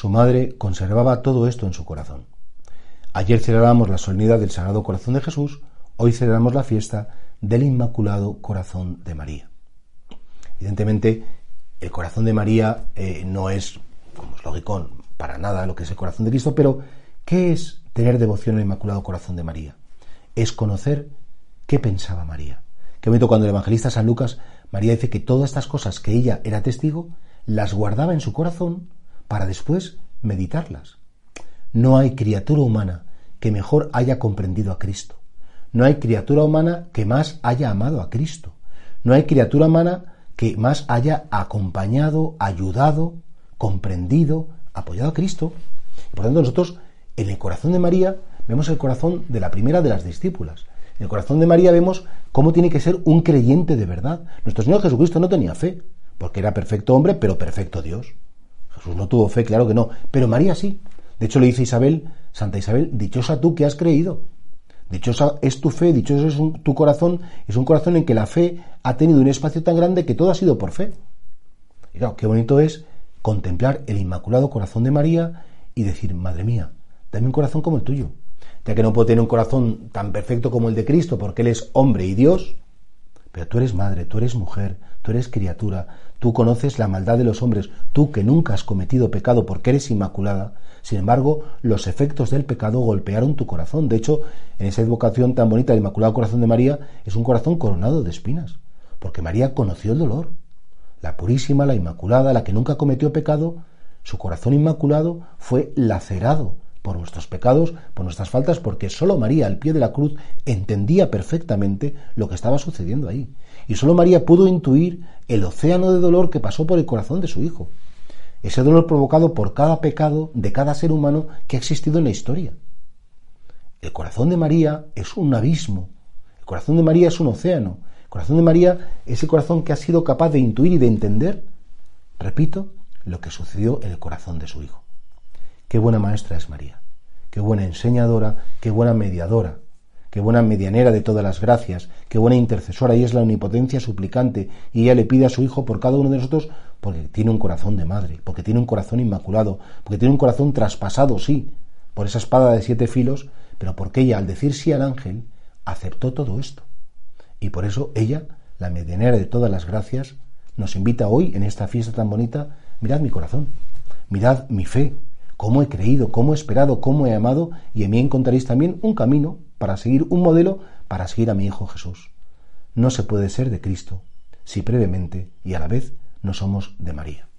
Su madre conservaba todo esto en su corazón. Ayer celebramos la solemnidad del Sagrado Corazón de Jesús, hoy celebramos la fiesta del Inmaculado Corazón de María. Evidentemente, el corazón de María eh, no es, como es lógico, para nada lo que es el corazón de Cristo, pero ¿qué es tener devoción al Inmaculado Corazón de María? Es conocer qué pensaba María. Qué bonito cuando el evangelista San Lucas, María dice que todas estas cosas que ella era testigo, las guardaba en su corazón para después meditarlas. No hay criatura humana que mejor haya comprendido a Cristo. No hay criatura humana que más haya amado a Cristo. No hay criatura humana que más haya acompañado, ayudado, comprendido, apoyado a Cristo. Por tanto, nosotros en el corazón de María vemos el corazón de la primera de las discípulas. En el corazón de María vemos cómo tiene que ser un creyente de verdad. Nuestro Señor Jesucristo no tenía fe, porque era perfecto hombre, pero perfecto Dios. Jesús no tuvo fe, claro que no, pero María sí. De hecho, le dice Isabel, Santa Isabel, dichosa tú que has creído. Dichosa es tu fe, dichoso es tu corazón, es un corazón en que la fe ha tenido un espacio tan grande que todo ha sido por fe. Y claro, qué bonito es contemplar el Inmaculado Corazón de María y decir, Madre mía, dame un corazón como el tuyo. Ya que no puedo tener un corazón tan perfecto como el de Cristo, porque Él es hombre y Dios, pero tú eres madre, tú eres mujer, tú eres criatura, tú conoces la maldad de los hombres, tú que nunca has cometido pecado porque eres inmaculada. Sin embargo, los efectos del pecado golpearon tu corazón. De hecho, en esa advocación tan bonita del Inmaculado Corazón de María, es un corazón coronado de espinas, porque María conoció el dolor. La purísima, la inmaculada, la que nunca cometió pecado, su corazón inmaculado fue lacerado por nuestros pecados, por nuestras faltas, porque solo María al pie de la cruz entendía perfectamente lo que estaba sucediendo ahí. Y solo María pudo intuir el océano de dolor que pasó por el corazón de su hijo. Ese dolor provocado por cada pecado de cada ser humano que ha existido en la historia. El corazón de María es un abismo. El corazón de María es un océano. El corazón de María es el corazón que ha sido capaz de intuir y de entender, repito, lo que sucedió en el corazón de su hijo. Qué buena maestra es María, qué buena enseñadora, qué buena mediadora, qué buena medianera de todas las gracias, qué buena intercesora y es la omnipotencia suplicante y ella le pide a su hijo por cada uno de nosotros porque tiene un corazón de madre, porque tiene un corazón inmaculado, porque tiene un corazón traspasado, sí, por esa espada de siete filos, pero porque ella al decir sí al ángel aceptó todo esto. Y por eso ella, la medianera de todas las gracias, nos invita hoy en esta fiesta tan bonita, mirad mi corazón, mirad mi fe, cómo he creído, cómo he esperado, cómo he amado, y en mí encontraréis también un camino para seguir, un modelo para seguir a mi Hijo Jesús. No se puede ser de Cristo si brevemente y a la vez no somos de María.